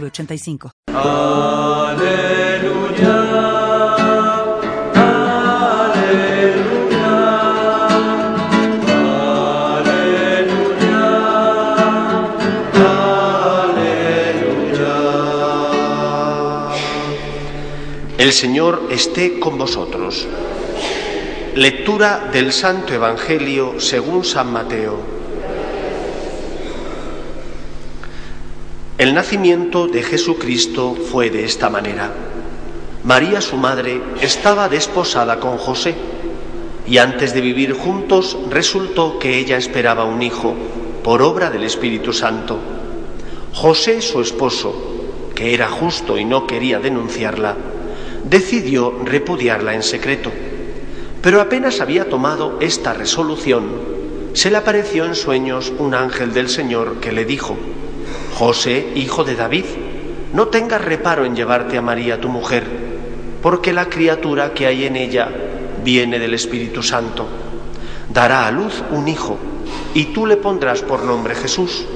906985. El Señor esté con vosotros. Lectura del Santo Evangelio según San Mateo. El nacimiento de Jesucristo fue de esta manera. María, su madre, estaba desposada con José y antes de vivir juntos resultó que ella esperaba un hijo por obra del Espíritu Santo. José, su esposo, que era justo y no quería denunciarla, decidió repudiarla en secreto. Pero apenas había tomado esta resolución, se le apareció en sueños un ángel del Señor que le dijo, José, hijo de David, no tengas reparo en llevarte a María tu mujer, porque la criatura que hay en ella viene del Espíritu Santo. Dará a luz un hijo, y tú le pondrás por nombre Jesús,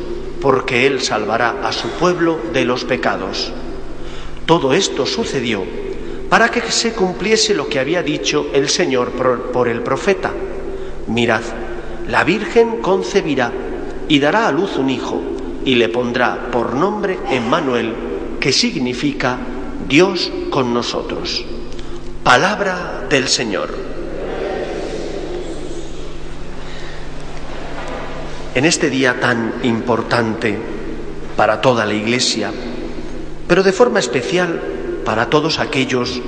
porque él salvará a su pueblo de los pecados. Todo esto sucedió para que se cumpliese lo que había dicho el Señor por, el profeta. Mirad, la Virgen concebirá y dará a luz un hijo y le pondrá por nombre Emmanuel, que significa Dios con nosotros. Palabra del Señor. En este día tan importante para toda la Iglesia, pero de forma especial para todos aquellos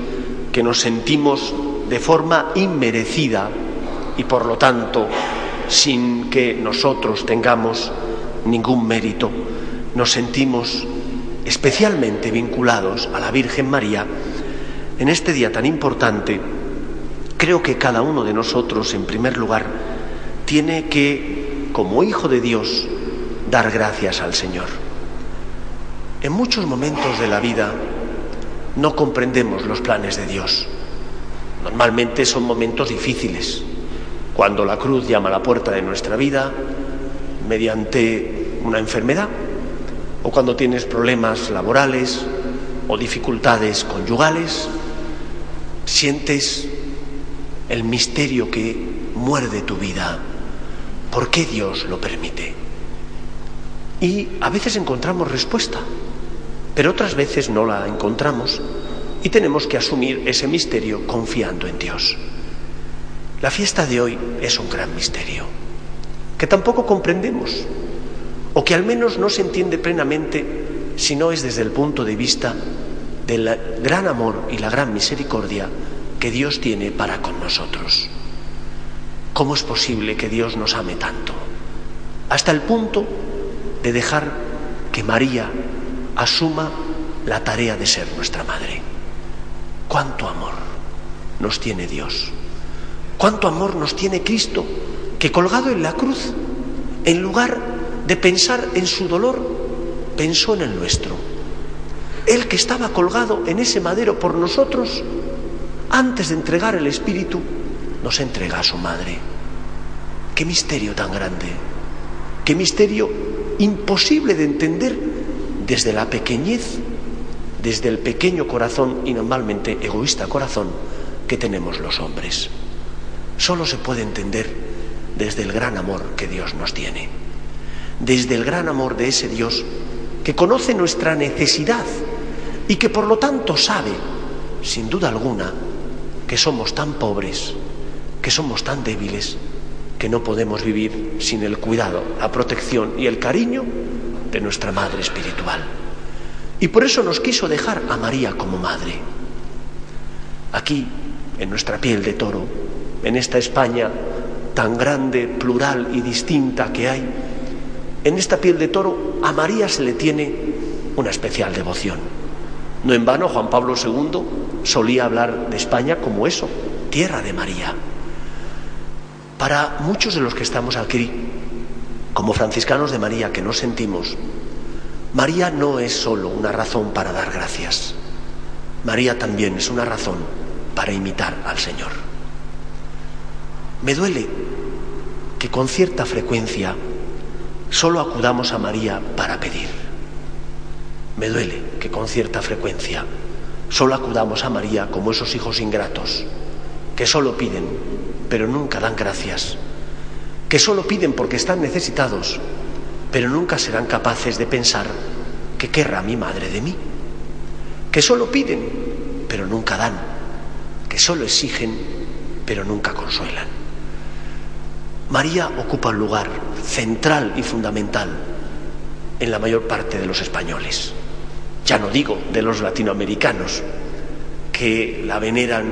que nos sentimos de forma inmerecida y por lo tanto sin que nosotros tengamos ningún mérito, nos sentimos especialmente vinculados a la Virgen María, en este día tan importante, creo que cada uno de nosotros, en primer lugar, tiene que, como hijo de Dios, dar gracias al Señor. En muchos momentos de la vida no comprendemos los planes de Dios. Normalmente son momentos difíciles, cuando la cruz llama a la puerta de nuestra vida mediante una enfermedad, o cuando tienes problemas laborales o dificultades conyugales, sientes el misterio que muerde tu vida. ¿Por qué Dios lo permite? Y a veces encontramos respuesta pero otras veces no la encontramos y tenemos que asumir ese misterio confiando en Dios. La fiesta de hoy es un gran misterio, que tampoco comprendemos, o que al menos no se entiende plenamente si no es desde el punto de vista del gran amor y la gran misericordia que Dios tiene para con nosotros. ¿Cómo es posible que Dios nos ame tanto? Hasta el punto de dejar que María asuma la tarea de ser nuestra madre. ¿Cuánto amor nos tiene Dios? ¿Cuánto amor nos tiene Cristo que colgado en la cruz, en lugar de pensar en su dolor, pensó en el nuestro? Él que estaba colgado en ese madero por nosotros, antes de entregar el Espíritu, nos entrega a su madre. Qué misterio tan grande, qué misterio imposible de entender desde la pequeñez, desde el pequeño corazón y normalmente egoísta corazón que tenemos los hombres. Solo se puede entender desde el gran amor que Dios nos tiene, desde el gran amor de ese Dios que conoce nuestra necesidad y que por lo tanto sabe, sin duda alguna, que somos tan pobres, que somos tan débiles, que no podemos vivir sin el cuidado, la protección y el cariño de nuestra Madre Espiritual. Y por eso nos quiso dejar a María como Madre. Aquí, en nuestra piel de toro, en esta España tan grande, plural y distinta que hay, en esta piel de toro a María se le tiene una especial devoción. No en vano Juan Pablo II solía hablar de España como eso, tierra de María. Para muchos de los que estamos aquí, como franciscanos de María que nos sentimos, María no es solo una razón para dar gracias. María también es una razón para imitar al Señor. Me duele que con cierta frecuencia solo acudamos a María para pedir. Me duele que con cierta frecuencia solo acudamos a María como esos hijos ingratos, que solo piden, pero nunca dan gracias, que solo piden porque están necesitados, pero nunca serán capaces de pensar que querrá mi madre de mí, que solo piden, pero nunca dan, que solo exigen, pero nunca consuelan. María ocupa un lugar central y fundamental en la mayor parte de los españoles ya no digo de los latinoamericanos, que la veneran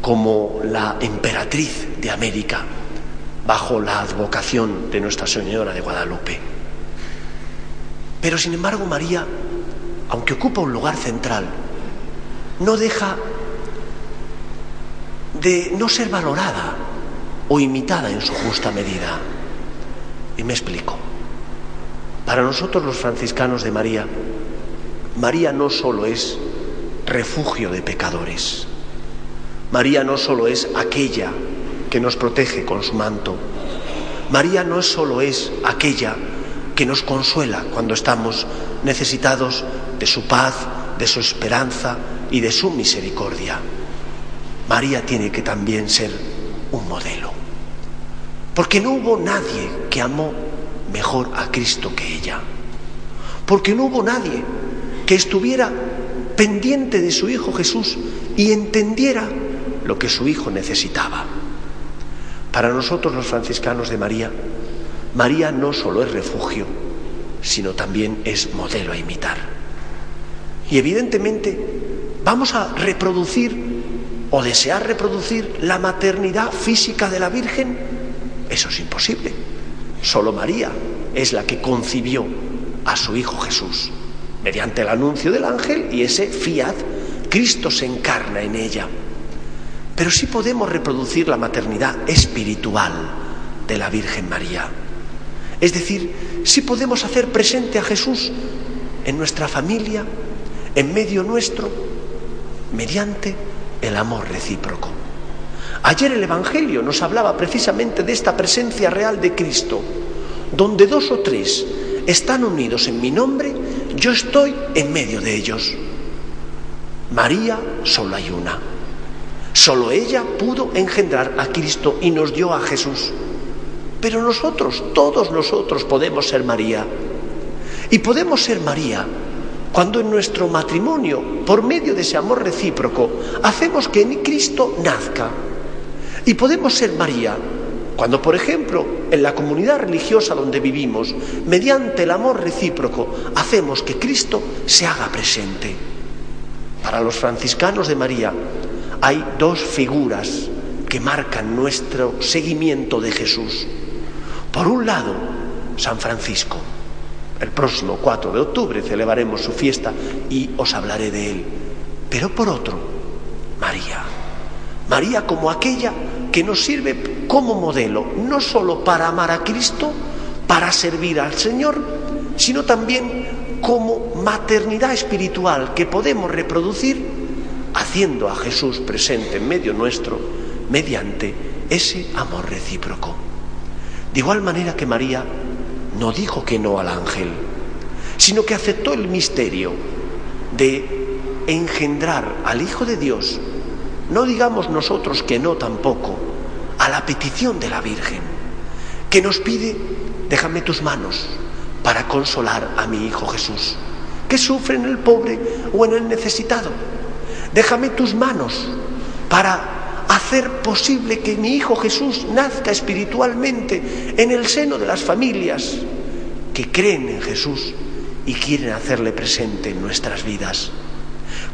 como la emperatriz de América bajo la advocación de Nuestra Señora de Guadalupe. Pero sin embargo María, aunque ocupa un lugar central, no deja de no ser valorada o imitada en su justa medida. Y me explico. Para nosotros los franciscanos de María, María no solo es refugio de pecadores, María no solo es aquella que nos protege con su manto, María no solo es aquella que nos consuela cuando estamos necesitados de su paz, de su esperanza y de su misericordia. María tiene que también ser un modelo, porque no hubo nadie que amó mejor a Cristo que ella, porque no hubo nadie que estuviera pendiente de su Hijo Jesús y entendiera lo que su Hijo necesitaba. Para nosotros los franciscanos de María, María no solo es refugio, sino también es modelo a imitar. Y evidentemente vamos a reproducir o desear reproducir la maternidad física de la Virgen. Eso es imposible. Solo María es la que concibió a su Hijo Jesús mediante el anuncio del ángel y ese fiat, Cristo se encarna en ella. Pero sí podemos reproducir la maternidad espiritual de la Virgen María. Es decir, sí podemos hacer presente a Jesús en nuestra familia, en medio nuestro, mediante el amor recíproco. Ayer el Evangelio nos hablaba precisamente de esta presencia real de Cristo, donde dos o tres están unidos en mi nombre, yo estoy en medio de ellos. María solo hay una. Solo ella pudo engendrar a Cristo y nos dio a Jesús. Pero nosotros, todos nosotros podemos ser María. Y podemos ser María cuando en nuestro matrimonio, por medio de ese amor recíproco, hacemos que en Cristo nazca. Y podemos ser María cuando, por ejemplo, en la comunidad religiosa donde vivimos, mediante el amor recíproco, hacemos que Cristo se haga presente. Para los franciscanos de María hay dos figuras que marcan nuestro seguimiento de Jesús. Por un lado, San Francisco. El próximo 4 de octubre celebraremos su fiesta y os hablaré de él. Pero por otro, María. María como aquella que nos sirve como modelo, no solo para amar a Cristo, para servir al Señor, sino también como maternidad espiritual que podemos reproducir haciendo a Jesús presente en medio nuestro mediante ese amor recíproco. De igual manera que María no dijo que no al ángel, sino que aceptó el misterio de engendrar al Hijo de Dios no digamos nosotros que no tampoco a la petición de la Virgen, que nos pide, déjame tus manos para consolar a mi Hijo Jesús, que sufre en el pobre o en el necesitado. Déjame tus manos para hacer posible que mi Hijo Jesús nazca espiritualmente en el seno de las familias que creen en Jesús y quieren hacerle presente en nuestras vidas.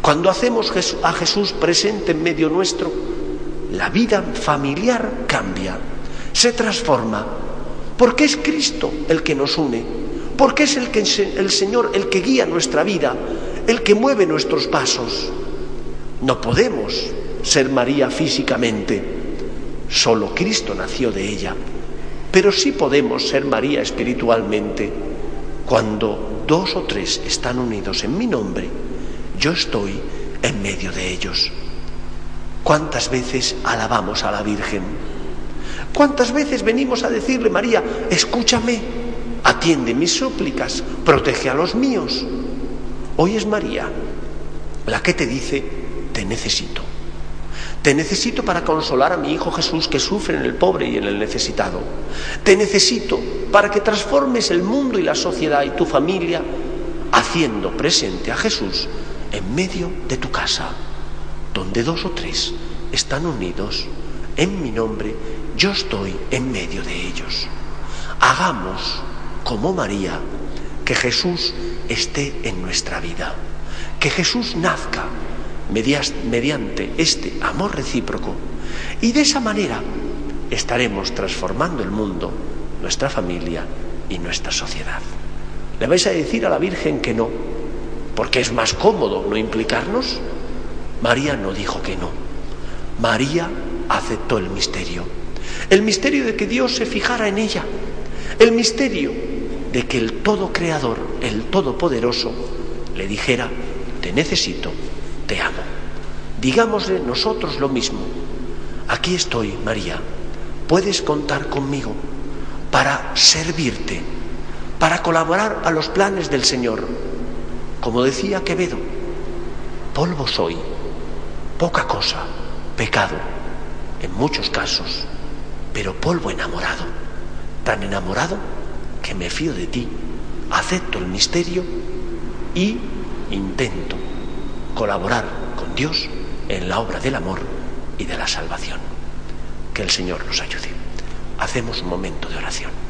Cuando hacemos a Jesús presente en medio nuestro, la vida familiar cambia, se transforma, porque es Cristo el que nos une, porque es el, que, el Señor el que guía nuestra vida, el que mueve nuestros pasos. No podemos ser María físicamente, solo Cristo nació de ella, pero sí podemos ser María espiritualmente cuando dos o tres están unidos en mi nombre, yo estoy en medio de ellos. ¿Cuántas veces alabamos a la Virgen? ¿Cuántas veces venimos a decirle, María, escúchame, atiende mis súplicas, protege a los míos? Hoy es María la que te dice, te necesito. Te necesito para consolar a mi Hijo Jesús que sufre en el pobre y en el necesitado. Te necesito para que transformes el mundo y la sociedad y tu familia haciendo presente a Jesús en medio de tu casa, donde dos o tres están unidos en mi nombre, yo estoy en medio de ellos. Hagamos como María que Jesús esté en nuestra vida, que Jesús nazca mediante este amor recíproco y de esa manera estaremos transformando el mundo, nuestra familia y nuestra sociedad. ¿Le vais a decir a la Virgen que no? Porque es más cómodo no implicarnos. María no dijo que no. María aceptó el misterio. El misterio de que Dios se fijara en ella. El misterio de que el todo creador, el todopoderoso, le dijera, te necesito. Digámosle nosotros lo mismo. Aquí estoy, María. Puedes contar conmigo para servirte, para colaborar a los planes del Señor. Como decía Quevedo, polvo soy, poca cosa, pecado, en muchos casos, pero polvo enamorado, tan enamorado que me fío de ti, acepto el misterio y intento colaborar con Dios en la obra del amor y de la salvación. Que el Señor nos ayude. Hacemos un momento de oración.